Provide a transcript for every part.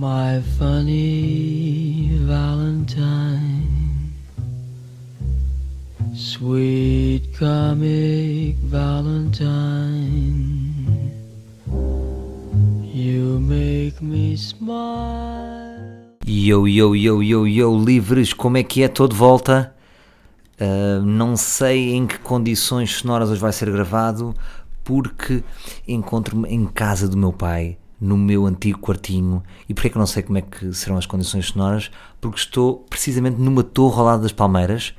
My funny Valentine, sweet comic Valentine, you make me smile. Yo, yo, yo, yo, yo, livres, como é que é? Estou de volta. Uh, não sei em que condições sonoras hoje vai ser gravado, porque encontro-me em casa do meu pai, no meu antigo quartinho. E porquê que eu não sei como é que serão as condições sonoras? Porque estou precisamente numa torre ao lado das palmeiras.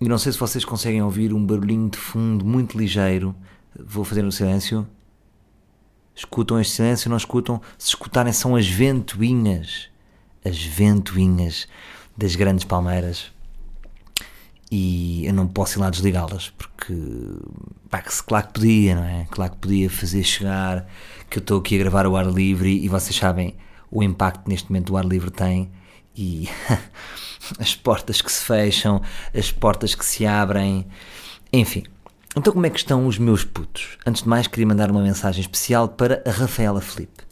E não sei se vocês conseguem ouvir um barulhinho de fundo muito ligeiro. Vou fazer no silêncio. Escutam este silêncio? Não escutam? Se escutarem, são as ventoinhas. As ventoinhas das grandes palmeiras e eu não posso ir lá desligá-las porque pá, claro que podia, não é? Claro que podia fazer chegar que eu estou aqui a gravar o ar livre e vocês sabem o impacto neste momento o ar livre tem e as portas que se fecham, as portas que se abrem, enfim. Então como é que estão os meus putos? Antes de mais queria mandar uma mensagem especial para a Rafaela Felipe.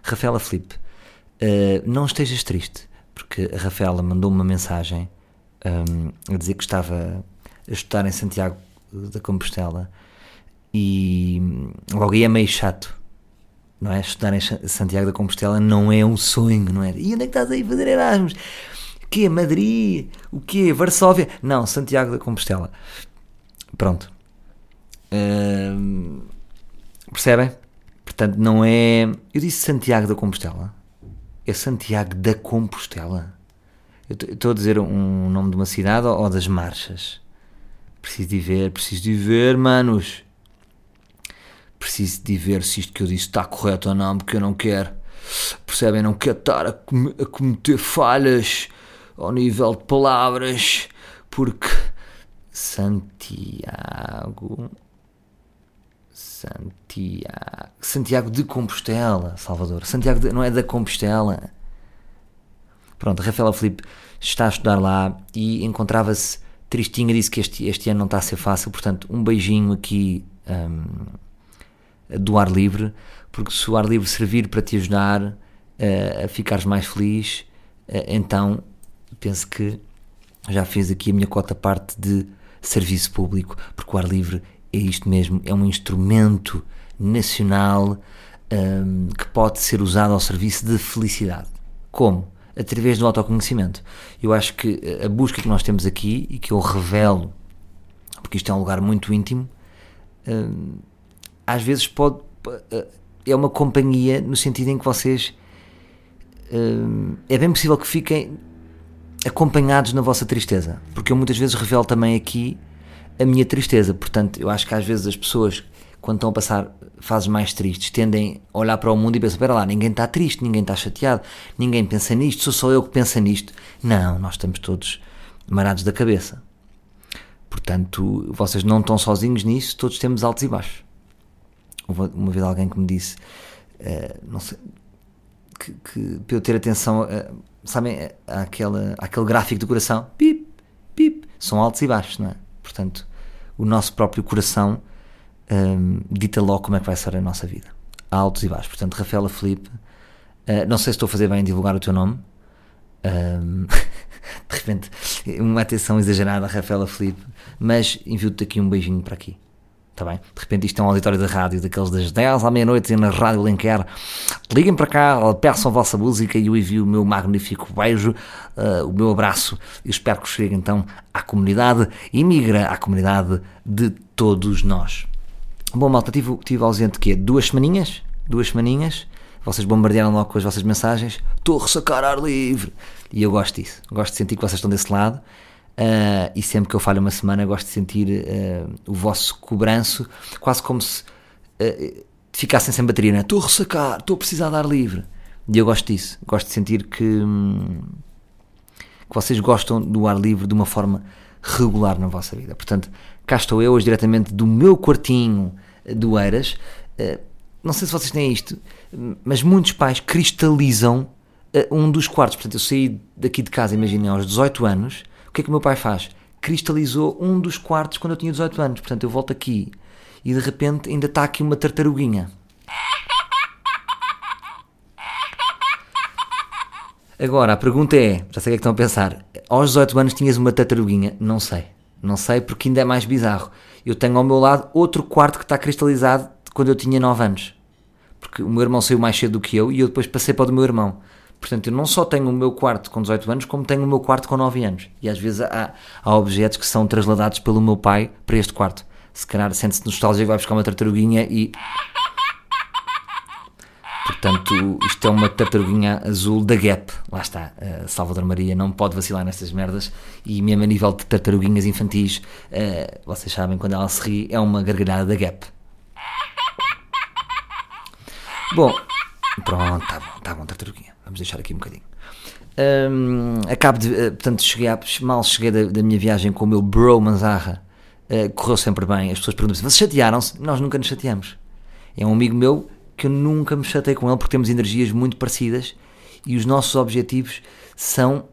Rafaela Felipe, uh, não estejas triste, porque a Rafaela mandou uma mensagem um, a dizer que estava a estudar em Santiago da Compostela e logo aí é meio chato, não é? Estudar em Santiago da Compostela não é um sonho, não é? E onde é que estás aí a fazer Erasmus? O quê? Madrid? O quê? Varsóvia? Não, Santiago da Compostela. Pronto. Um, percebem? Portanto, não é. Eu disse Santiago da Compostela. É Santiago da Compostela. Estou a dizer um nome de uma cidade ou, ou das marchas? Preciso de ver, preciso de ver, manos. Preciso de ver se isto que eu disse está correto ou não, porque eu não quero. Percebem? Não quero estar a, com a cometer falhas ao nível de palavras, porque Santiago. Santiago. Santiago de Compostela, Salvador. Santiago de, não é da Compostela. Pronto, Rafaela Felipe está a estudar lá e encontrava-se tristinha, disse que este, este ano não está a ser fácil, portanto, um beijinho aqui um, do ar livre, porque se o ar livre servir para te ajudar uh, a ficares mais feliz, uh, então penso que já fiz aqui a minha cota parte de serviço público, porque o ar livre é isto mesmo, é um instrumento nacional um, que pode ser usado ao serviço de felicidade. Como? Através do autoconhecimento. Eu acho que a busca que nós temos aqui e que eu revelo, porque isto é um lugar muito íntimo, hum, às vezes pode. Eh, é uma companhia no sentido em que vocês. Hum, é bem possível que fiquem acompanhados na vossa tristeza, porque eu muitas vezes revelo também aqui a minha tristeza. Portanto, eu acho que às vezes as pessoas, quando estão a passar fases mais tristes tendem a olhar para o mundo e pensar: espera lá, ninguém está triste, ninguém está chateado, ninguém pensa nisto, sou só eu que pensa nisto. Não, nós estamos todos marados da cabeça. Portanto, vocês não estão sozinhos nisso, todos temos altos e baixos. Uma vez alguém que me disse: uh, sei, que, que, para eu ter atenção, uh, sabem, àquela, àquele gráfico do coração, pip, pip, são altos e baixos, não é? Portanto, o nosso próprio coração um, dita logo como é que vai ser a nossa vida. Altos e baixos. Portanto, Rafaela Felipe, uh, não sei se estou a fazer bem em divulgar o teu nome. Um, de repente, uma atenção exagerada a Rafaela Felipe, mas envio-te aqui um beijinho para aqui. Está bem? De repente isto é um auditório da rádio, daqueles das 10 à meia-noite na Rádio Lenquer. Liguem para cá, peçam a vossa música e eu envio o meu magnífico beijo, uh, o meu abraço espero que chegue então à comunidade e migra à comunidade de todos nós. Bom, malta, tive, tive ausente quê? Duas semaninhas? Duas semaninhas. Vocês bombardearam logo com as vossas mensagens. Estou a ressacar ar livre. E eu gosto disso. Gosto de sentir que vocês estão desse lado. Uh, e sempre que eu falho uma semana, gosto de sentir uh, o vosso cobranço, quase como se uh, ficassem sem bateria. Não é? Estou a ressacar, estou a precisar de ar livre. E eu gosto disso. Gosto de sentir que, hum, que vocês gostam do ar livre de uma forma regular na vossa vida. Portanto, cá estou eu hoje diretamente do meu quartinho do Eiras. Eh, não sei se vocês têm isto, mas muitos pais cristalizam eh, um dos quartos. Portanto, eu saí daqui de casa, imaginem, aos 18 anos. O que é que o meu pai faz? Cristalizou um dos quartos quando eu tinha 18 anos. Portanto, eu volto aqui e de repente ainda está aqui uma tartaruguinha. Agora, a pergunta é: já sei o que é que estão a pensar. Aos 18 anos tinhas uma tartaruguinha? Não sei. Não sei porque ainda é mais bizarro. Eu tenho ao meu lado outro quarto que está cristalizado quando eu tinha 9 anos. Porque o meu irmão saiu mais cedo do que eu e eu depois passei para o do meu irmão. Portanto, eu não só tenho o meu quarto com 18 anos, como tenho o meu quarto com 9 anos. E às vezes há, há objetos que são trasladados pelo meu pai para este quarto. Se calhar sente-se nostálgico, vai buscar uma tartaruguinha e. Portanto, isto é uma tartaruguinha azul da Gap. Lá está. Uh, Salvador Maria não pode vacilar nestas merdas. E mesmo a nível de tartaruguinhas infantis, uh, vocês sabem, quando ela se ri, é uma gargalhada da Gap. Bom, pronto, tá bom, tá bom, tartaruguinha. Vamos deixar aqui um bocadinho. Um, acabo de. Uh, portanto, cheguei a, mal cheguei da, da, minha viagem com o meu bro Manzarra. correu sempre bem. As pessoas perguntam-se: vocês chatearam-se? Nós nunca nos chateamos. É um amigo meu que eu nunca me chatei com ele porque temos energias muito parecidas e os nossos objetivos são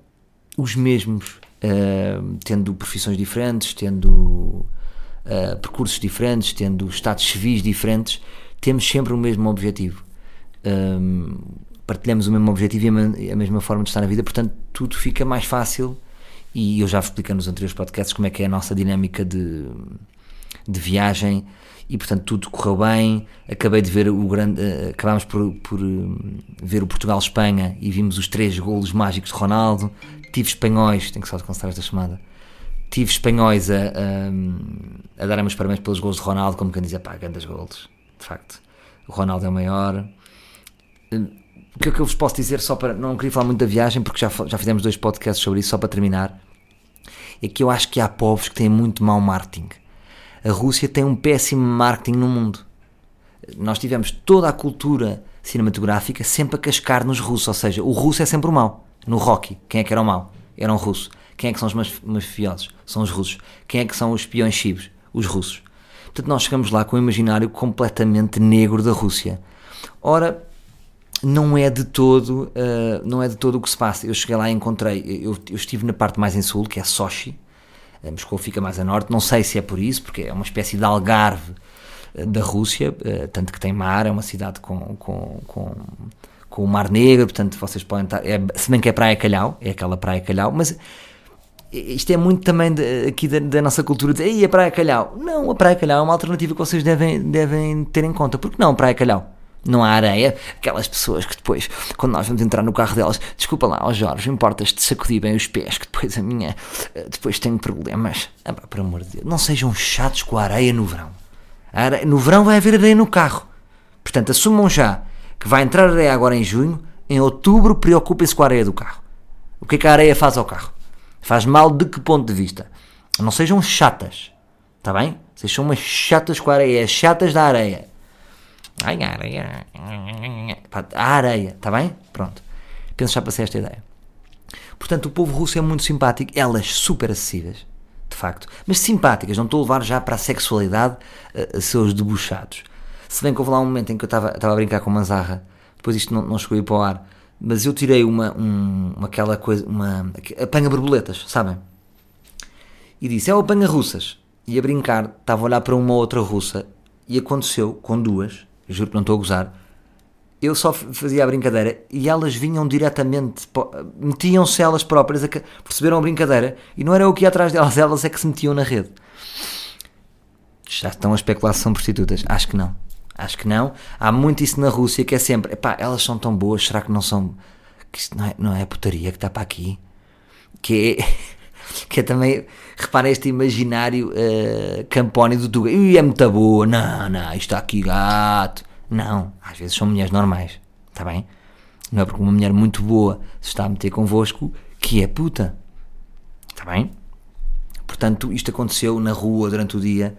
os mesmos, uh, tendo profissões diferentes, tendo uh, percursos diferentes, tendo estados civis diferentes, temos sempre o mesmo objetivo. Um, partilhamos o mesmo objetivo e a, mesma forma de estar na vida, portanto, tudo fica mais fácil. E eu já expliquei nos anteriores podcasts como é que é a nossa dinâmica de, de viagem e portanto tudo correu bem. Acabei de ver o grande, uh, acabámos por, por uh, ver o Portugal-Espanha e vimos os três golos mágicos de Ronaldo. Tive espanhóis, tenho que só cancelar esta chamada. Tive espanhóis a, a, a darem os parabéns pelos golos de Ronaldo, como quem dizia, pá, grandes golos, de facto. O Ronaldo é o maior. Uh, o que é que eu vos posso dizer só para. Não queria falar muito da viagem, porque já, já fizemos dois podcasts sobre isso, só para terminar. É que eu acho que há povos que têm muito mau marketing a Rússia tem um péssimo marketing no mundo. Nós tivemos toda a cultura cinematográfica sempre a cascar nos russos, ou seja, o russo é sempre o mau. No Rocky, quem é que era o mau? Era um russo. Quem é que são os mafiosos? São os russos. Quem é que são os espiões chibos? Os russos. Portanto, nós chegamos lá com um imaginário completamente negro da Rússia. Ora, não é de todo, uh, não é de todo o que se passa. Eu cheguei lá e encontrei, eu, eu estive na parte mais em sul, que é Sochi, Moscou fica mais a norte, não sei se é por isso, porque é uma espécie de algarve eh, da Rússia, eh, tanto que tem mar, é uma cidade com, com, com, com o Mar Negro, portanto vocês podem estar, é, se bem que é Praia Calhau, é aquela Praia Calhau, mas isto é muito também de, aqui da, da, nossa cultura de dizer, a Praia Calhau. Não, a Praia Calhau é uma alternativa que vocês devem, devem ter em conta. Porque não Praia Calhau? Não há areia. Aquelas pessoas que depois, quando nós vamos entrar no carro delas, desculpa lá, ó Jorge, importas-te sacudir bem os pés, que depois a minha, eh, depois tenho problemas. Ah, pá, por amor de Deus, não sejam chatos com a areia no verão. Areia, no verão vai haver areia no carro. Portanto, assumam já que vai entrar areia agora em junho, em outubro preocupem-se com a areia do carro. O que é que a areia faz ao carro? Faz mal de que ponto de vista? Não sejam chatas, está bem? Vocês são umas chatas com a areia, chatas da areia. Ai, areia. A areia, está bem? Pronto. Penso já passei esta ideia. Portanto, o povo russo é muito simpático, elas super acessíveis, de facto, mas simpáticas, não estou a levar já para a sexualidade a, a seus debuchados. Se bem que houve lá um momento em que eu estava, a brincar com uma zarra, depois isto não, não chegou a ir para o ar, mas eu tirei uma, um, aquela coisa, uma apanha borboletas, sabem? E disse, é o apanha russas. E a brincar, estava a olhar para uma outra russa e aconteceu com duas juro que não estou a gozar, eu só fazia a brincadeira e elas vinham diretamente, metiam-se elas próprias, a, perceberam a brincadeira e não era eu que ia atrás delas, elas é que se metiam na rede. Já estão a especular se são prostitutas? Acho que não. Acho que não. Há muito isso na Rússia que é sempre, epá, elas são tão boas, será que não são. Que isto não é, não é putaria que está para aqui? Que é. que é também, repara este imaginário uh, do Tuga, e é muito boa, não, não, isto aqui gato. Não, às vezes são mulheres normais, está bem? Não é porque uma mulher muito boa se está a meter convosco que é puta, está bem? Portanto, isto aconteceu na rua durante o dia,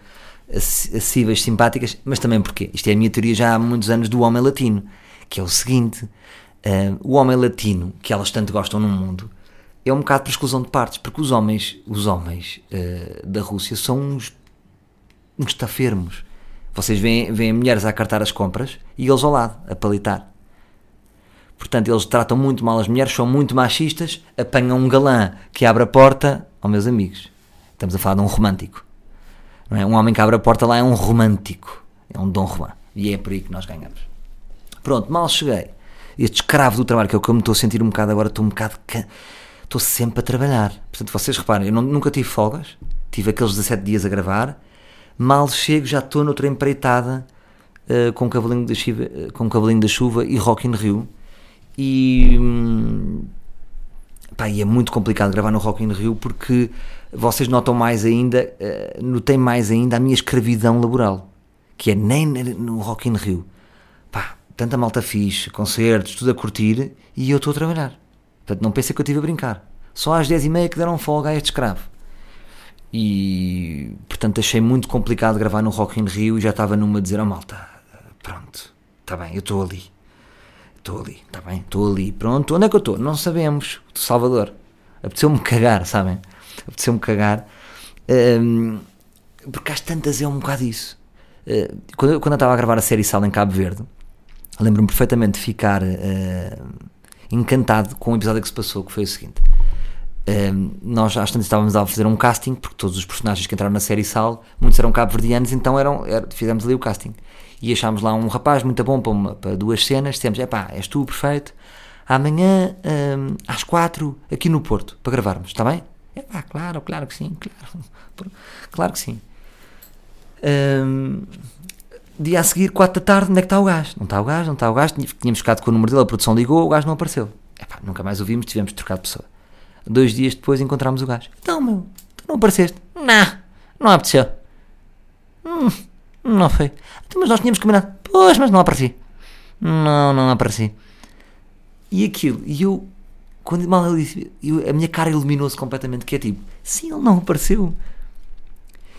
acessíveis, simpáticas, mas também porque isto é a minha teoria já há muitos anos do homem latino, que é o seguinte: uh, o homem latino, que elas tanto gostam no mundo, é um bocado por exclusão de partes, porque os homens, os homens uh, da Rússia são uns, uns tafermos. Vocês veem, veem mulheres a cartar as compras e eles ao lado, a palitar. Portanto, eles tratam muito mal as mulheres, são muito machistas, apanham um galã que abre a porta aos meus amigos. Estamos a falar de um romântico. Não é? Um homem que abre a porta lá é um romântico. É um Dom Juan. E é por aí que nós ganhamos. Pronto, mal cheguei. este escravo do trabalho, que é o que eu me estou a sentir um bocado agora, estou um bocado. Can... Estou sempre a trabalhar. Portanto, vocês reparem, eu não- nunca tive folgas, tive aqueles 17 dias a gravar, mal chego, já estou noutra empreitada eh, com, o cavalinho da chuva, eh, com o cavalinho da chuva e Rock in Rio. E. hum, Pá, e é muito complicado gravar no Rock in Rio porque vocês notam mais ainda, eh, notei mais ainda a minha escravidão laboral, que é nem no Rock in Rio. Pá, tanta malta fixe, concertos, tudo a curtir e eu estou a trabalhar. Portanto, não pensei que eu estive a brincar. Só às 10h30 que deram folga a este escravo. E, portanto, achei muito complicado gravar no Rock in Rio e já estava numa a dizer, oh malta, pronto, está bem, eu estou ali. Estou ali, está bem, estou ali. Pronto, onde é que eu estou? Não sabemos. Do Salvador. Apeteceu-me cagar, sabem? Apeteceu-me cagar. Hum, porque às tantas é um bocado isso. Uh, quando, quando eu estava a gravar a série Sala em Cabo Verde, lembro-me perfeitamente de ficar uh, encantado com o episódio que se passou, que foi o seguinte. Um, nós às tantas estávamos a fazer um casting, porque todos os personagens que entraram na série Sal, muitos eram cabo-verdianos, então eram, era- fizemos ali o casting. E achámos lá um rapaz muito bom para, uma- para duas cenas, dissemos, é pá, és tu, perfeito, amanhã um, às quatro, aqui no Porto, para gravarmos, está bem? É pá, claro, claro que sim, claro, claro que sim. Um, dia a seguir, 4 da tarde, onde é que está o gajo? Não está o gajo, não está o gajo. Tínhamos ficado com o número dele, a produção ligou, o gajo não apareceu. Epá, nunca mais o vimos, tivemos de trocar de pessoa. Dois dias depois encontramos o gajo. Então, meu, tu não apareceste? Não, não apeteceu. Hum, não foi. Então, mas nós tínhamos combinado. Pois, mas não apareci. Não, não apareci. E aquilo, e eu, quando mal ele disse, eu- a minha cara iluminou-se completamente, que é tipo, sim, ele não apareceu.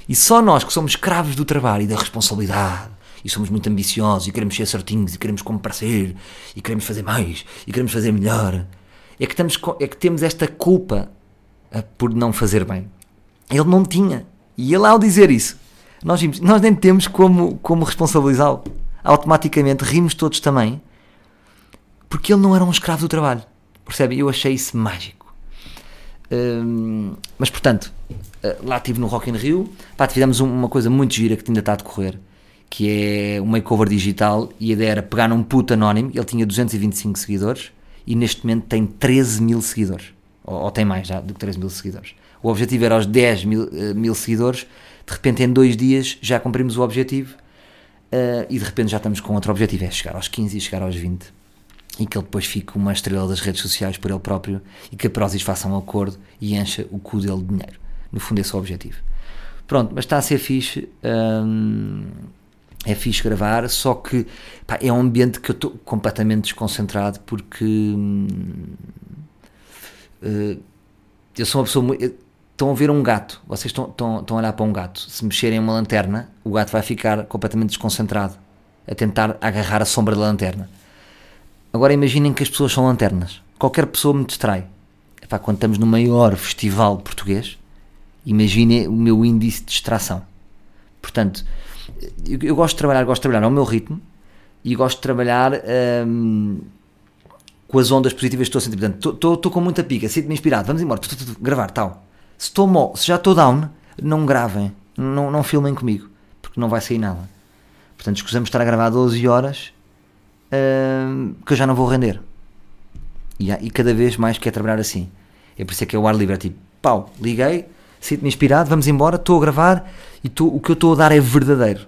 E só nós que somos escravos do trabalho e da responsabilidade, e somos muito ambiciosos, e queremos ser certinhos, e queremos comparecer, e queremos fazer mais, e queremos fazer melhor, é que, estamos, é que temos esta culpa ah, por não fazer bem. Ele não tinha. E ele, ao dizer isso, nós, vimos, nós nem temos como, como responsabilizá-lo. Automaticamente rimos todos também, porque ele não era um escravo do trabalho. Percebe? Eu achei isso mágico. Hum, mas portanto, eh, lá estive no Rock in Rio, pá, fizemos um- uma coisa muito gira que ainda está a decorrer, que é um makeover digital e a ideia era pegar num puto anónimo, ele tinha 225 seguidores e neste momento tem 13 mil seguidores, ou, ou tem mais já do que 13 mil seguidores. O objetivo era aos 10 mil, eh, mil seguidores, de repente em dois dias já cumprimos o objetivo eh, e de repente já estamos com outro objetivo, é chegar aos 15 e chegar aos 20 e que ele depois fique uma estrela das redes sociais por ele próprio e que a Prozis faça um acordo e encha o cu dele de dinheiro. No fundo, esse é o objetivo. Pronto, mas está a ser fixe. hum, é fixe gravar, só que pá, é um ambiente que eu estou completamente desconcentrado porque hum, eh, eu sou uma pessoa muito. Estão a ver um gato, vocês estão, estão, estão a olhar para um gato. Se mexerem uma lanterna, o gato vai ficar completamente desconcentrado a tentar agarrar a sombra da lanterna. Agora imaginem que as pessoas são lanternas. Qualquer pessoa me distrai. Epá, quando estamos no maior festival português, imaginem o meu índice de distração. Portanto, eu, eu gosto de trabalhar, gosto de trabalhar ao meu ritmo e gosto de trabalhar hum, com as ondas positivas que estou a sentir. Portanto, estou com muita pica, sinto-me inspirado, vamos embora, tu, tu, tu, gravar, tal. Se, estou mo- se já estou down, não gravem, não, não filmem comigo, porque não vai sair nada. Portanto, escusamos estar a gravar 12 horas hum, que eu já não vou render. E, e cada vez mais quero trabalhar assim. É por isso é que é o ar livre, é tipo, pau, liguei, sinto-me inspirado, vamos embora, estou a gravar e tô- o que eu estou a dar é verdadeiro.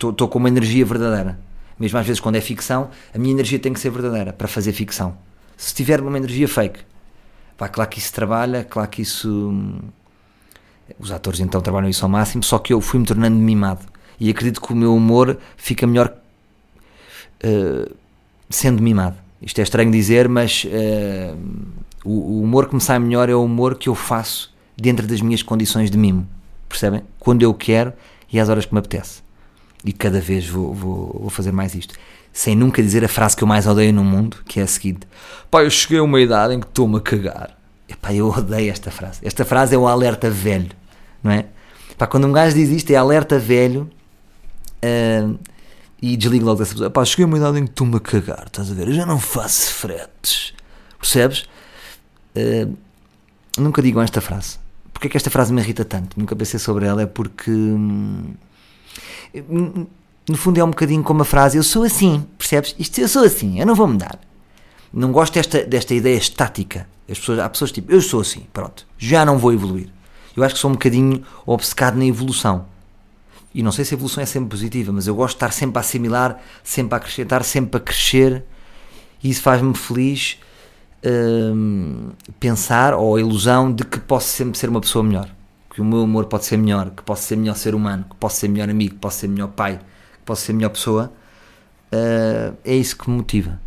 Estou com uma energia verdadeira. Mesmo às vezes quando é ficção, a minha energia tem que ser verdadeira para fazer ficção. Se tiver uma energia fake, pá, claro que isso trabalha, claro que isso. hum, Os atores então trabalham isso ao máximo, só que eu fui-me tornando mimado. E acredito que o meu humor fica melhor uh, sendo mimado. Isto é estranho dizer, mas uh, o, o humor que me sai melhor é o humor que eu faço dentro das minhas condições de mimo. Percebem? Quando eu quero e às horas que me apetece. E cada vez vou, vou, vou fazer mais isto. Sem nunca dizer a frase que eu mais odeio no mundo, que é a seguinte: Pá, eu cheguei a uma idade em que estou-me a cagar. Eu odeio esta frase. Esta frase é o alerta velho, não é? Pá, quando um gajo diz isto, é alerta velho ah, e desligo logo dessa pessoa. Pá, cheguei a uma idade em que estou-me a cagar, estás a ver? Eu já não faço fretes, percebes? Ah, nunca digam esta frase. Porquê é que esta frase me irrita tanto? Nunca pensei sobre ela, é porque. hum, No fundo é um bocadinho como a frase eu sou assim, percebes? Isto eu sou assim, eu não vou mudar. Não gosto desta, desta ideia estática. As pessoas, há pessoas tipo, eu sou assim, pronto, já não vou evoluir. Eu acho que sou um bocadinho obcecado na evolução. E não sei se a evolução é sempre positiva, mas eu gosto de estar sempre a assimilar, sempre a acrescentar, sempre a crescer. E isso faz-me feliz hum, pensar, ou a ilusão de que posso sempre ser uma pessoa melhor. Que o meu amor pode ser melhor, que posso ser melhor ser humano, que posso ser melhor amigo, que posso ser melhor pai, que posso ser melhor pessoa. Uh, é isso que me motiva.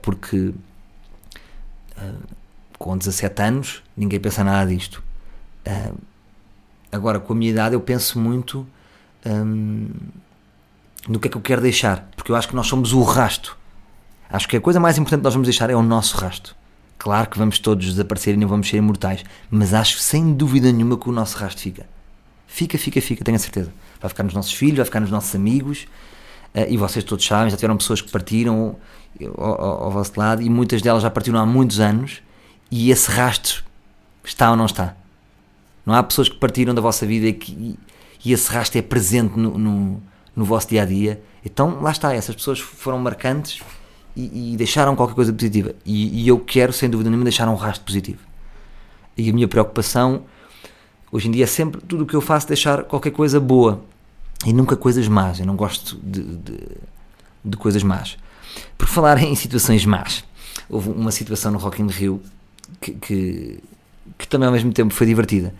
Porque uh, com 17 anos ninguém pensa nada disto. Uh, agora, com a minha idade, eu penso muito um, no que é que eu quero deixar, porque eu acho que nós somos o rasto. Acho que a coisa mais importante que nós vamos deixar é o nosso rasto. Claro que vamos todos desaparecer e não vamos ser imortais, mas acho sem dúvida nenhuma que o nosso rasto fica. Fica, fica, fica, tenho a certeza. Vai ficar nos nossos filhos, vai ficar nos nossos amigos, uh, e vocês todos sabem, já tiveram pessoas que partiram ao, ao, ao vosso lado, e muitas delas já partiram há muitos anos, e esse rastro está ou não está. Não há pessoas que partiram da vossa vida e, que, e esse rastro é presente no, no, no, vosso dia a dia. Então lá está, essas pessoas foram marcantes e, e deixaram qualquer coisa positiva. E, e, eu quero, sem dúvida nenhuma, deixar um rastro positivo. E a minha preocupação hoje em dia é sempre tudo o que eu faço deixar qualquer coisa boa e nunca coisas más. Eu não gosto de, de, de coisas más. Por falar em situações más, houve uma situação no Rock in Rio que, que, que também ao mesmo tempo foi divertida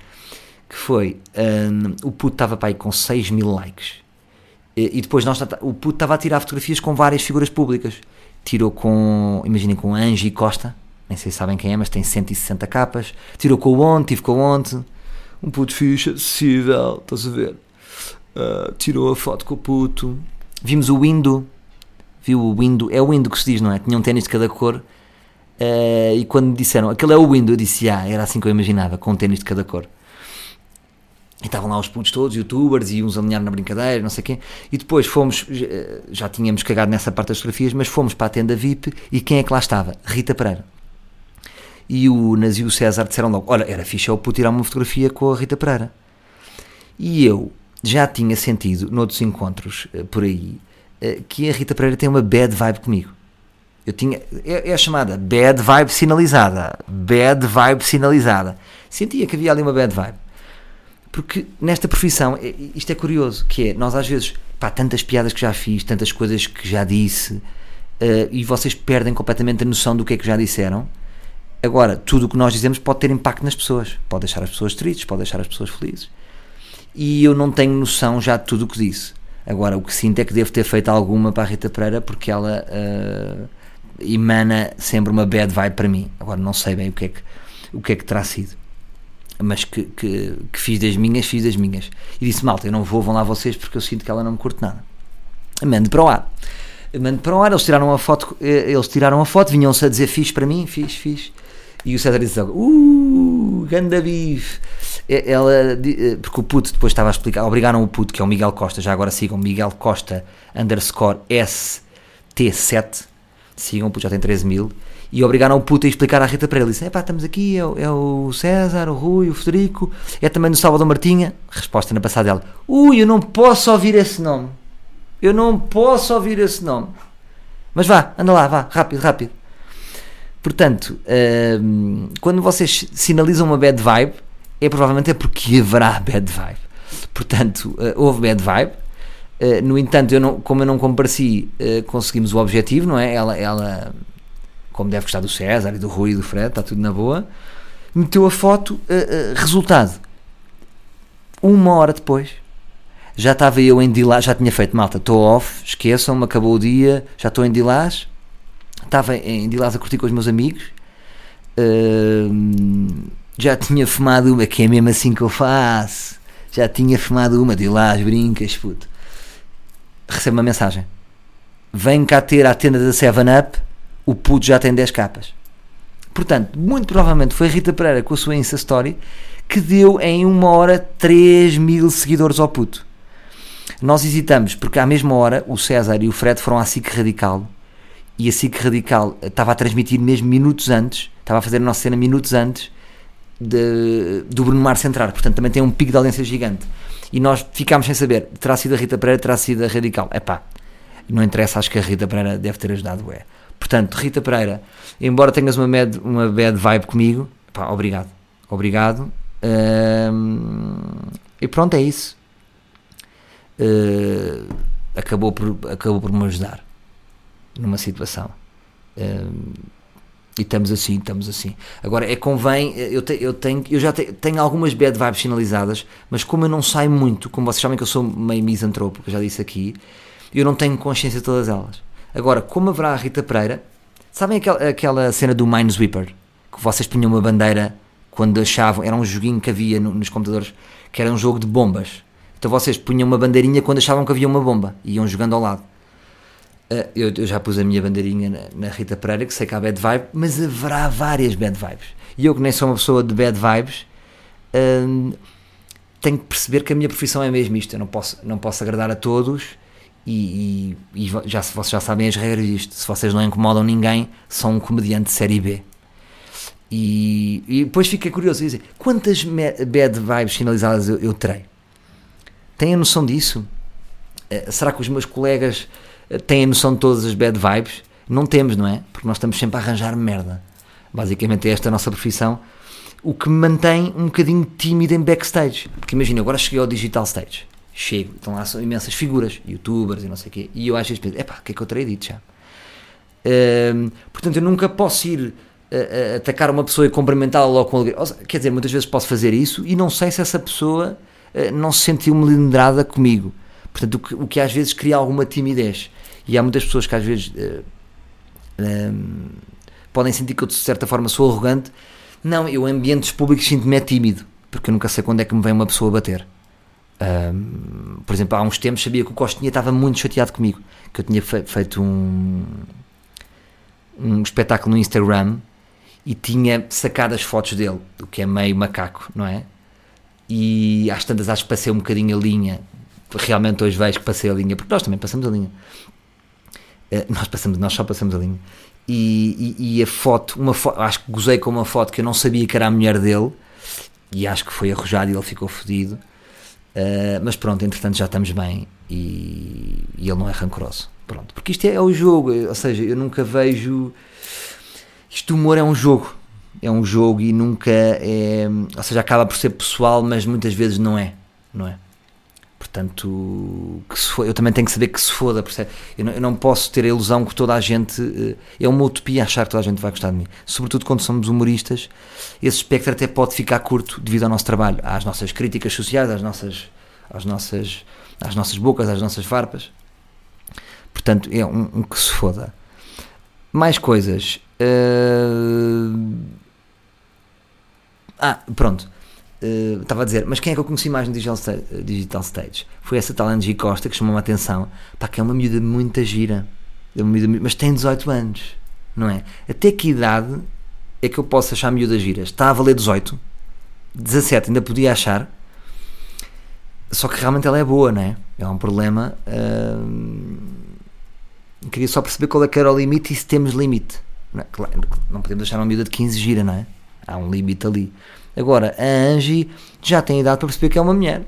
que foi um, o puto estava para aí com 6 mil likes e, depois nós, o puto estava a tirar fotografias com várias figuras públicas. Tirou com, imaginem, com Angie Costa nem sei se sabem quem é, mas tem 160 capas. Tirou com o Onte, tive com o Onte um puto fixe, acessível estás a ver? Uh, tirou a foto com o puto. Vimos o Window viu o Window, é o Window que se diz, não é? tinha um ténis de cada cor. Uh, e quando disseram, aquele é o Window eu disse, ah, era assim que eu imaginava, com um ténis de cada cor e estavam lá os putos todos, youtubers, e uns alinhar na brincadeira, não sei quem. E depois fomos, já tínhamos cagado nessa parte das fotografias, mas fomos para a tenda VIP e quem é que lá estava? Rita Pereira. E o Nas e o César disseram logo: Olha, era fixe eu puto tirar uma fotografia com a Rita Pereira. E eu já tinha sentido, noutros encontros eh, por aí, eh, que a Rita Pereira tem uma bad vibe comigo. Eu tinha, é, é a chamada bad vibe sinalizada. Bad vibe sinalizada. Sentia que havia ali uma bad vibe. Porque nesta profissão, isto é curioso, que é, nós às vezes, pá, tantas piadas que já fiz, tantas coisas que já disse, uh, e vocês perdem completamente a noção do que é que já disseram. Agora, tudo o que nós dizemos pode ter impacto nas pessoas, pode deixar as pessoas tristes, pode deixar as pessoas felizes. E eu não tenho noção já de tudo o que disse. Agora, o que sinto é que devo ter feito alguma para a Rita Pereira, porque ela uh, emana sempre uma bad vibe para mim. Agora, não sei bem o que é que, o que, é que terá sido mas que, que, que, fiz das minhas, fiz das minhas. E disse, malta, eu não vou, vão lá vocês porque eu sinto que ela não me curte nada. Mande para o ar. Mande para o ar, eles tiraram a foto, eh, eles tiraram a foto, vinham-se a dizer fiz para mim, fiz, fiz. E o César disse logo, uh, ganda bife. Ela, eh, porque o puto depois estava a explicar, obrigaram o puto, que é o Miguel Costa, já agora sigam Miguel Costa underscore ST7, sigam, puto já tem 13 mil e obrigaram o puto a explicar à Rita Pereira. Ele disse: pá, estamos aqui, é o, é o, César, o Rui, o Federico, é também do Salvador Martinha. Resposta na passada dela: Ui, eu não posso ouvir esse nome. Eu não posso ouvir esse nome. Mas vá, anda lá, vá, rápido, rápido. Portanto, hum, quando vocês sinalizam uma bad vibe, é provavelmente é porque haverá bad vibe. Portanto, uh, houve bad vibe. Uh, no entanto, eu não, como eu não compareci, uh, conseguimos o objetivo, não é? Ela, ela como deve gostar do César e do Rui e do Fred, está tudo na boa. Meteu a foto, uh, uh, resultado. Uma hora depois, já estava eu em Dilás, já tinha feito malta, estou off, esqueçam-me, acabou o dia, já estou em Dilás. Estava em Dilás a curtir com os meus amigos. Uh, já tinha fumado uma, que é mesmo assim que eu faço. Já tinha fumado uma, Dilás, brincas, puto. Recebo uma mensagem. Vem cá ter a tenda da 7-Up o puto já tem 10 capas. Portanto, muito provavelmente foi Rita Pereira com a sua Insta Story que deu em uma hora 3 mil seguidores ao puto. Nós hesitamos, porque à mesma hora o César e o Fred foram à SIC Radical e a SIC Radical estava a transmitir mesmo minutos antes, estava a fazer a nossa cena minutos antes de, do Bruno Mars entrar, portanto também tem um pico de audiência gigante. E nós ficámos sem saber, terá sido a Rita Pereira, terá sido a Radical. Epá, não interessa, acho que a Rita Pereira deve ter ajudado, é. Portanto, Rita Pereira, embora tenhas uma bad, uma bad vibe comigo, pá, obrigado, obrigado. E pronto, é isso. Uh, acabou, por, acabou por me ajudar numa situação. Hum, e estamos assim, estamos assim. Agora, é convém, eu, te, eu, tenho, eu já te, tenho algumas bad vibes finalizadas, mas como eu não saio muito, como vocês sabem que eu sou meio misantropo, que eu já disse aqui, eu não tenho consciência de todas elas. Agora, como haverá a Rita Pereira, sabem aquela, aquela cena do Minesweeper? Que vocês punham uma bandeira quando achavam, era um joguinho que havia no, nos computadores, que era um jogo de bombas. Então vocês punham uma bandeirinha quando achavam que havia uma bomba e iam jogando ao lado. Uh, eu, eu, já pus a minha bandeirinha na, na, Rita Pereira, que sei que há bad vibe, mas haverá várias bad vibes. E eu, que nem sou uma pessoa de bad vibes, uh, tenho que perceber que a minha profissão é mesmo isto. Eu não posso, não posso agradar a todos e, e, e já, vocês já sabem as regras disto. Se vocês não incomodam ninguém, são um comediante de série B. E, e depois fiquei curioso, dizer, quantas bad vibes finalizadas eu, eu terei? Têm a noção disso? Uh, será que os meus colegas eh, têm a noção de todas as bad vibes? Não temos, não é? Porque nós estamos sempre a arranjar merda. Basicamente é esta a nossa profissão. O que me mantém um bocadinho tímido em backstage. Porque imagina, agora cheguei ao digital stage chego, estão lá são imensas figuras, youtubers e não sei o quê, e eu às vezes penso, epá, o que é que eu terei dito já? Portanto, eu nunca posso ir atacar uma pessoa e cumprimentá-la logo com alegria. Quer dizer, muitas vezes posso fazer isso e não sei se essa pessoa uh, não se sentiu melindrada comigo. Portanto, o que, o que, às vezes cria alguma timidez. E há muitas pessoas que às vezes uh, um, podem sentir que eu de certa forma sou arrogante. Não, eu em ambientes públicos sinto-me é tímido, porque eu nunca sei quando é que me vem uma pessoa bater. Um, por exemplo, há uns tempos sabia que o Costinha estava muito chateado comigo, que eu tinha feito um, um espetáculo no Instagram e tinha sacado as fotos dele, o que é meio macaco, não é? E às tantas acho que passei um bocadinho a linha. Realmente hoje vejo que passei a linha, porque nós também passamos a linha. Uh, nós, passamos, nós só passamos a linha. E, e, e a foto, uma fo acho que gozei com uma foto que eu não sabia que era a mulher dele, e acho que foi arrojado e ele ficou fodido. Uh, mas pronto, entretanto já estamos bem e, e, ele não é rancoroso. Pronto, porque isto é, é, o jogo, ou seja, eu nunca vejo. Isto humor é um jogo, é um jogo e nunca é. Ou seja, acaba por ser pessoal, mas muitas vezes não é, não é? Portanto, que se for, eu também tenho que saber que se foda, percebe? Eu não, eu não posso ter a ilusão que toda a gente. Eh, é uma utopia achar que toda a gente vai gostar de mim. Sobretudo quando somos humoristas, esse espectro até pode ficar curto devido ao nosso trabalho, às nossas críticas sociais, às nossas, às nossas, às nossas bocas, às nossas farpas. Portanto, é um, um que se foda. Mais coisas. Uh... Ah, pronto. Eh, estava a dizer, mas quem é que eu conheci mais no Digital Stage? Digital Stage? Foi essa tal Angie Costa que chamou-me a atenção. Pá, que é uma miúda muita gira. É uma miúda, mas tem 18 anos, não é? Até que idade é que eu posso achar miúda gira? Está a valer 18? 17 ainda podia achar. Só que realmente ela é boa, não é? É um problema. Uh, queria só perceber qual é que era o limite e se temos limite. Não, é? claro, não podemos deixar uma miúda de 15 gira, não é? Há um limite ali. Agora, a Angie já tem idade para perceber que é uma mulher.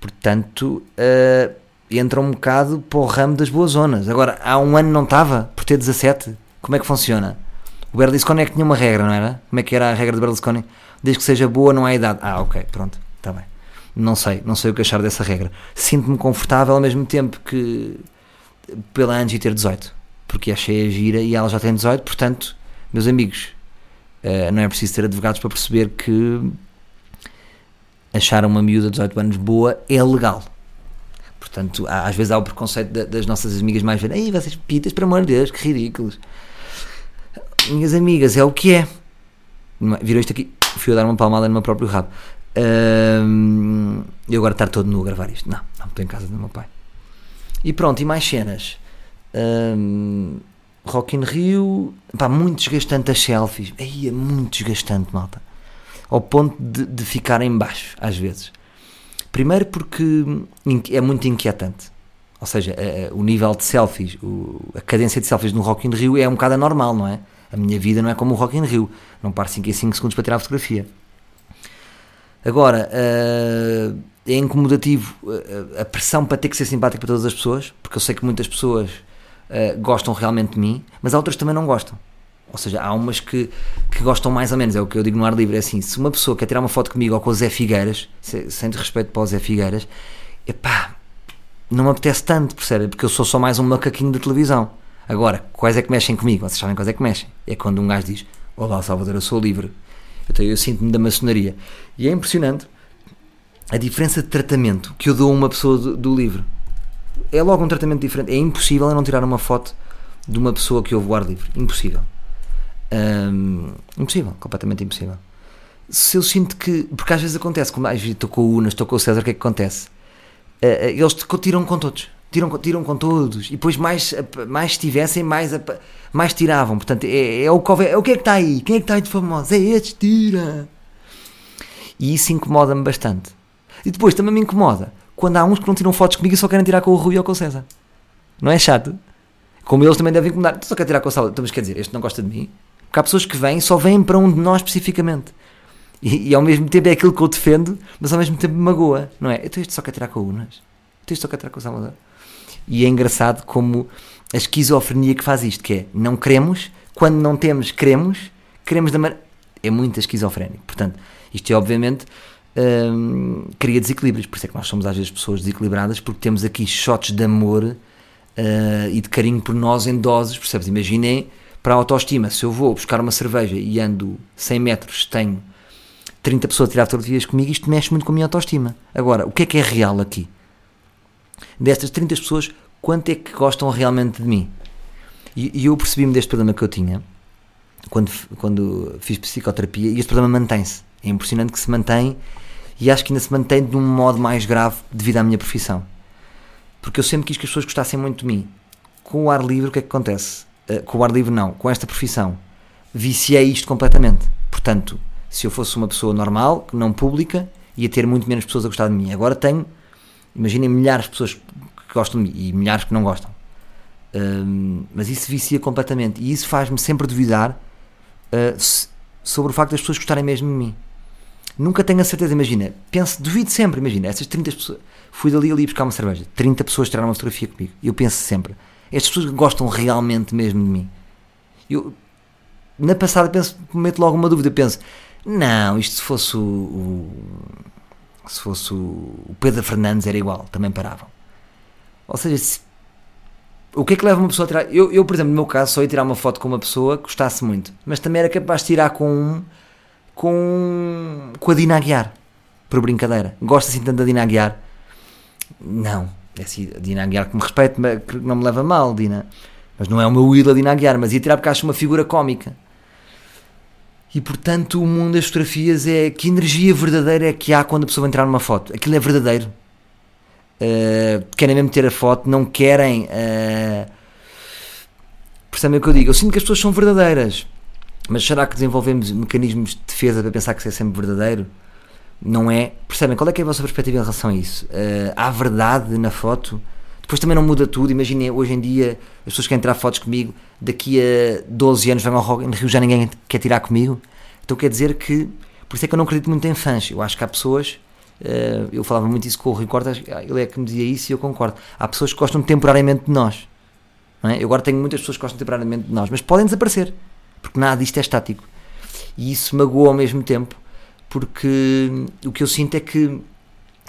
Portanto, uh, entra um bocado para o ramo das boas zonas. Agora, há um ano não estava, por ter 17. Como é que funciona? O Berlusconi é que tinha uma regra, não era? Como é que era a regra de Berlusconi? Desde que seja boa, não há idade. Ah, ok, pronto, está bem. Não sei, não sei o que achar dessa regra. Sinto-me confortável ao mesmo tempo que pela Angie ter 18. Porque achei a gira e ela já tem 18, portanto, meus amigos, Uh, não é preciso ter advogados para perceber que achar uma miúda de 18 anos boa é legal. Portanto, há, às vezes há o preconceito de, das nossas amigas mais velhas. Ei, vocês pitas, pelo amor de Deus, que ridículos. Minhas amigas, é o que é. Virou isto aqui, fui a dar uma palmada no meu próprio rabo. Uh, eu agora estar todo nu a gravar isto. Não, não, estou em casa do meu pai. E pronto, e mais cenas. Uh, Rock in Rio, pá, muito desgastante as selfies. Aí é muito desgastante, malta. Ao ponto de, de ficar em baixo, às vezes. Primeiro porque é muito inquietante. Ou seja, a, o nível de selfies, o, a cadência de selfies no Rock in Rio é um bocado anormal, não é? A minha vida não é como o Rock in Rio. Não paro 5 em 5 segundos para tirar a fotografia. Agora, uh, é incomodativo a, a, pressão para ter que ser simpático para todas as pessoas, porque eu sei que muitas pessoas uh, gostam realmente de mim, mas há outras que também não gostam. Ou seja, há umas que, que gostam mais ou menos, é o que eu digo no ar livre, é assim, se uma pessoa quer tirar uma foto comigo ou com o Zé Figueiras, sem respeito para o Zé Figueiras, epá, não me apetece tanto, percebe? Porque eu sou só mais um macaquinho da televisão. Agora, quais é que mexem comigo? Vocês sabem quais é que mexem? É quando um gajo diz, olá Salvador, eu sou livre. Então eu sinto-me da maçonaria. E é impressionante a diferença de tratamento que eu dou a uma pessoa do, do livro. É logo um tratamento diferente. É impossível eu não tirar uma foto de uma pessoa que ouve o ar livre. Impossível. Um, impossível, completamente impossível. Se eu sinto que. Porque às vezes acontece, como às estou com o Unas, estou com o César, o que é que acontece? Uh, eles tiram com todos. Tiram, tiram com todos. E depois, mais, mais tivessem, mais, mais tiravam. Portanto, é, é, o, é o que é que está aí? Quem é que está aí de famoso? É este, tira. E isso incomoda-me bastante. E depois também me incomoda quando há uns que não tiram fotos comigo e só querem tirar com o Rui ou com o César. Não é chato? Como eles também devem incomodar. Tu só quer tirar com o Salvador. Então, mas quer dizer, este não gosta de mim? Porque há pessoas que vêm só vêm para um de nós especificamente. E, e, ao mesmo tempo é aquilo que eu defendo, mas ao mesmo tempo me magoa, não é? Então este só quer tirar com o Unas. Então este só quer tirar com o Salvador. E é engraçado como a esquizofrenia que faz isto, que é não queremos, quando não temos, queremos, queremos da maneira. É muito esquizofrénico. Portanto, isto é obviamente hum, cria desequilíbrios. Por isso é que nós somos às vezes pessoas desequilibradas, porque temos aqui shots de amor uh, e de carinho por nós em doses, percebes? Imaginem para a autoestima, se eu vou buscar uma cerveja e ando 100 metros, tenho 30 pessoas a tirar fotografias comigo, isto mexe muito com a minha autoestima. Agora, o que é que é real aqui? Destas 30 pessoas, quanto é que gostam realmente de mim? E, e eu percebi-me deste problema que eu tinha quando, quando fiz psicoterapia e este problema mantém-se. É impressionante que se mantém e acho que ainda se mantém de um modo mais grave devido à minha profissão. Porque eu sempre quis que as pessoas gostassem muito de mim. Com o ar livre, o que é que acontece? Eh, com o ar livre não, com esta profissão, viciei isto completamente. Portanto, se eu fosse uma pessoa normal, não pública, ia ter muito menos pessoas a gostar de mim. Agora tenho, imaginem, milhares de pessoas que gostam de mim e milhares que não gostam. Mas isso vicia completamente e isso faz-me sempre duvidar uh, sobre o facto das pessoas gostarem mesmo de mim. Nunca tenho a certeza, imagina, penso, duvido sempre, imagina, essas 30 pessoas, fui dali ali buscar uma cerveja, 30 pessoas tiraram uma fotografia comigo, eu penso sempre, estas pessoas gostam realmente mesmo de mim. Eu, na passada, penso, meto logo uma dúvida, penso, não, isto se fosse o, o se fosse o, o, Pedro Fernandes era igual, também paravam. Ou seja, se, o que é que leva uma pessoa a tirar? Eu, eu, por exemplo, no meu caso, só ia tirar uma foto com uma pessoa que gostasse muito, mas também era capaz de tirar com um, com, com a Dina Aguiar, por brincadeira. Gosto assim tanto da Dina Aguiar? Não, é assim, a Dina Aguiar que me respeito, que não me leva mal, Dina. Mas não é o meu ídolo a Dina Aguiar, mas ia tirar porque acho uma figura cómica. E portanto, o mundo das fotografias é que energia verdadeira é que há quando a pessoa vai entrar numa foto. Aquilo é verdadeiro. Uh, querem mesmo ter a foto, não querem. Uh, percebem o que eu digo? Eu sinto que as pessoas são verdadeiras, mas será que desenvolvemos mecanismos de defesa para pensar que isso é sempre verdadeiro? não é. Percebem? Qual é, é a vossa perspectiva em relação a isso? Uh, há verdade na foto? Depois também não muda tudo. Imaginem, hoje em dia, as pessoas querem tirar fotos comigo, daqui a 12 anos vão ao Rock in Rio, já ninguém quer tirar comigo. Então quer dizer que. Por isso é que eu não acredito muito em fãs. Eu acho que há pessoas. Uh, eu falava muito isso com o Rui ele é que me dizia isso e eu concordo. Há pessoas que gostam temporariamente de nós. É? Eu agora tenho muitas pessoas que gostam temporariamente de nós, mas podem desaparecer, porque nada disto é estático. E isso magoa ao mesmo tempo, porque o que eu sinto é que,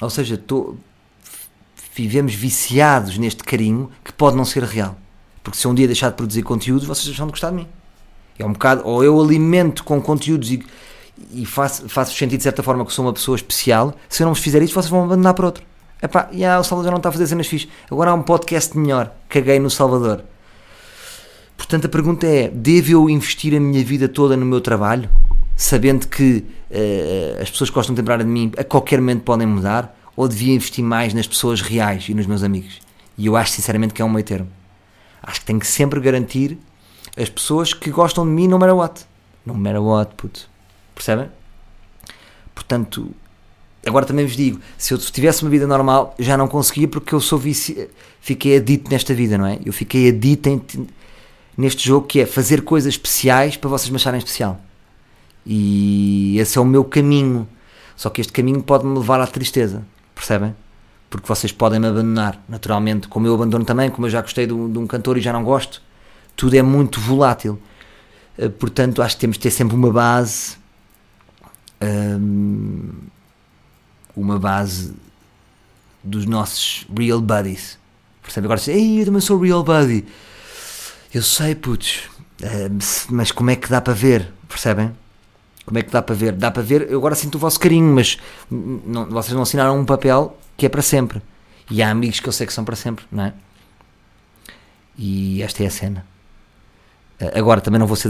ou seja, tô, vivemos viciados neste carinho que pode não ser real. Porque se eu um dia deixar de produzir conteúdo, vocês deixam de gostar de mim. É um bocado, ou eu alimento com conteúdos e, e faço, faço sentir de certa forma que sou uma pessoa especial, se eu não vos fizer isso, vocês vão abandonar para outro. Epá, ah, o Salvador não está a fazer cenas fixe. Agora há um podcast melhor. Caguei no Salvador. Portanto, a pergunta é: devo eu investir a minha vida toda no meu trabalho? sabendo que uh, as pessoas que gostam de lembrar de mim a qualquer momento podem mudar, ou devia investir mais nas pessoas reais e nos meus amigos? E eu acho sinceramente que é um meio termo. Acho que tenho que sempre garantir as pessoas que gostam de mim no matter what. No matter what, puto. Percebem? Portanto, agora também vos digo: se eu tivesse uma vida normal, já não conseguia porque eu sou vici... fiquei adito nesta vida, não é? Eu fiquei adito em... neste jogo que é fazer coisas especiais para vocês me acharem especial. E esse é o meu caminho. Só que este caminho pode-me levar à tristeza. percebem? Porque vocês podem me abandonar, naturalmente, como eu abandono também, como eu já gostei de um, de um cantor e já não gosto. Tudo é muito volátil. Uh, portanto, acho que temos de ter sempre uma base. Um, uma base dos nossos real buddies. Percebe? Agora, ei, eu também sou real buddy. Eu sei, putz, mas como é que dá para ver? Percebem? Como é que dá para ver? Dá para ver, eu agora sinto o vosso carinho, mas não, vocês não assinaram um papel que é para sempre. E há amigos que eu sei que são para sempre, não é? E esta é a cena. Agora, também não vou ser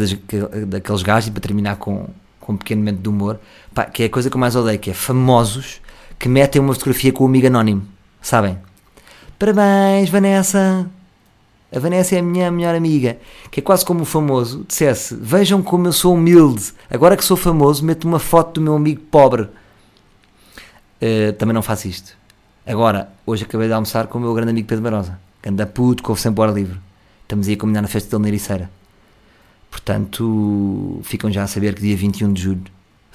daqueles gajos, e para terminar com, com um pequeno momento de humor, pá, que é a coisa que eu mais odeio, que é famosos que metem uma fotografia com um amigo anónimo, sabem? Parabéns, Vanessa! A Vanessa é a minha melhor amiga, que é quase como o famoso dissesse: Vejam como eu sou humilde, agora que sou famoso, meto uma foto do meu amigo pobre. Uh, também não faço isto. Agora, hoje acabei de almoçar com o meu grande amigo Pedro Barosa, que anda puto, com o sempre ar livre. Estamos aí a combinar na festa dele na Ericeira. Portanto, ficam já a saber que dia 21 de julho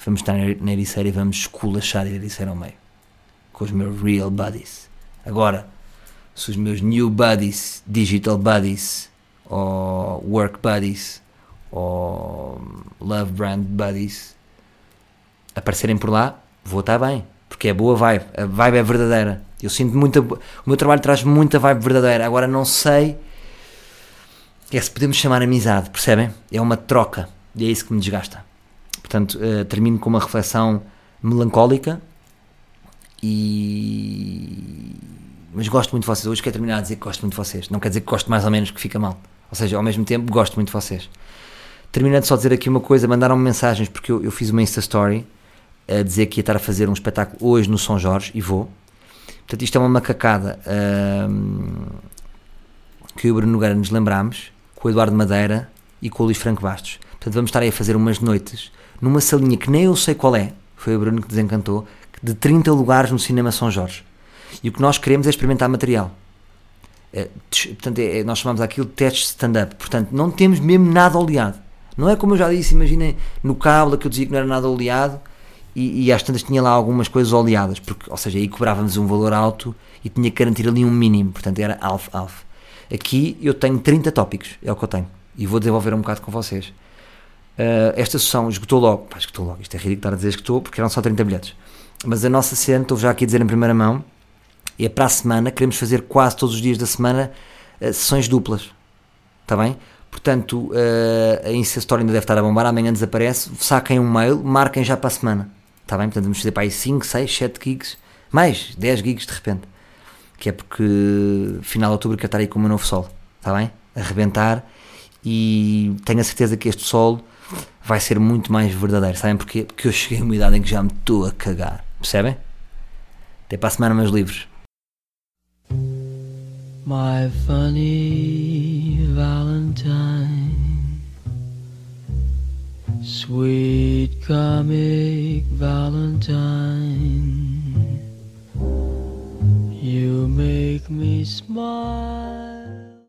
vamos estar na Ericeira e vamos esculachar a Ericeira ao meio com os meus real buddies. Agora, se os meus new buddies, digital buddies, ou work buddies, ou love brand buddies aparecerem por lá, vou estar bem, porque é boa vibe, a vibe é verdadeira. Eu sinto muita. O meu trabalho traz muita vibe verdadeira. Agora não sei. É se podemos chamar amizade, percebem? É uma troca e é isso que me desgasta. Portanto, uh, termino com uma reflexão melancólica e mas gosto muito de vocês. Hoje quero terminar a dizer que gosto muito de vocês. Não quer dizer que gosto mais ou menos, que fica mal. Ou seja, ao mesmo tempo, gosto muito de vocês. Terminando só dizer aqui uma coisa, mandaram-me mensagens porque eu, eu, fiz uma Insta Story a dizer que ia estar a fazer um espetáculo hoje no São Jorge e vou. Portanto, isto é uma macacada que eu e o Bruno Nogueira nos lembramos, com o Eduardo Madeira e com o Luís Franco Bastos. Portanto, vamos estar aí a fazer umas noites numa salinha que nem eu sei qual é, foi o Bruno que desencantou, de 30 lugares no Cinema São Jorge. E o que nós queremos é experimentar material. É, portanto, é, é, nós chamamos aquilo de testes stand-up. Portanto, não temos mesmo nada oleado. Não é como eu já disse, imaginem no cabo que eu dizia que não era nada oleado e, e às tantas tinha lá algumas coisas oleadas, porque, ou seja, aí cobrávamos um valor alto e tinha que garantir ali um mínimo, portanto era alf-alf. Aqui eu tenho 30 tópicos, é o que eu tenho, e vou desenvolver um bocado com vocês. Uh, esta sessão esgotou logo, pá, esgotou logo, isto é ridículo estar a dizer esgotou, porque eram só 30 bilhetes. Mas a nossa cena, estou já aqui a dizer em primeira mão, é para a semana, queremos fazer quase todos os dias da semana uh, sessões duplas. Está bem? Portanto, uh, a Insta Story ainda deve estar a bombar, amanhã desaparece, saquem um mail, marquem já para a semana. Está bem? Portanto, vamos fazer para aí 5, 6, 7 gigs, mais 10 gigs de repente. Que é porque final de outubro quero estar aí com o meu novo solo. Está bem? A rebentar e tenho a certeza que este solo vai ser muito mais verdadeiro. Sabem porquê? Porque eu cheguei a uma idade em que já me estou a cagar. Percebem? Até para a semana, meus livros. My funny Valentine, sweet comic Valentine, you make me smile.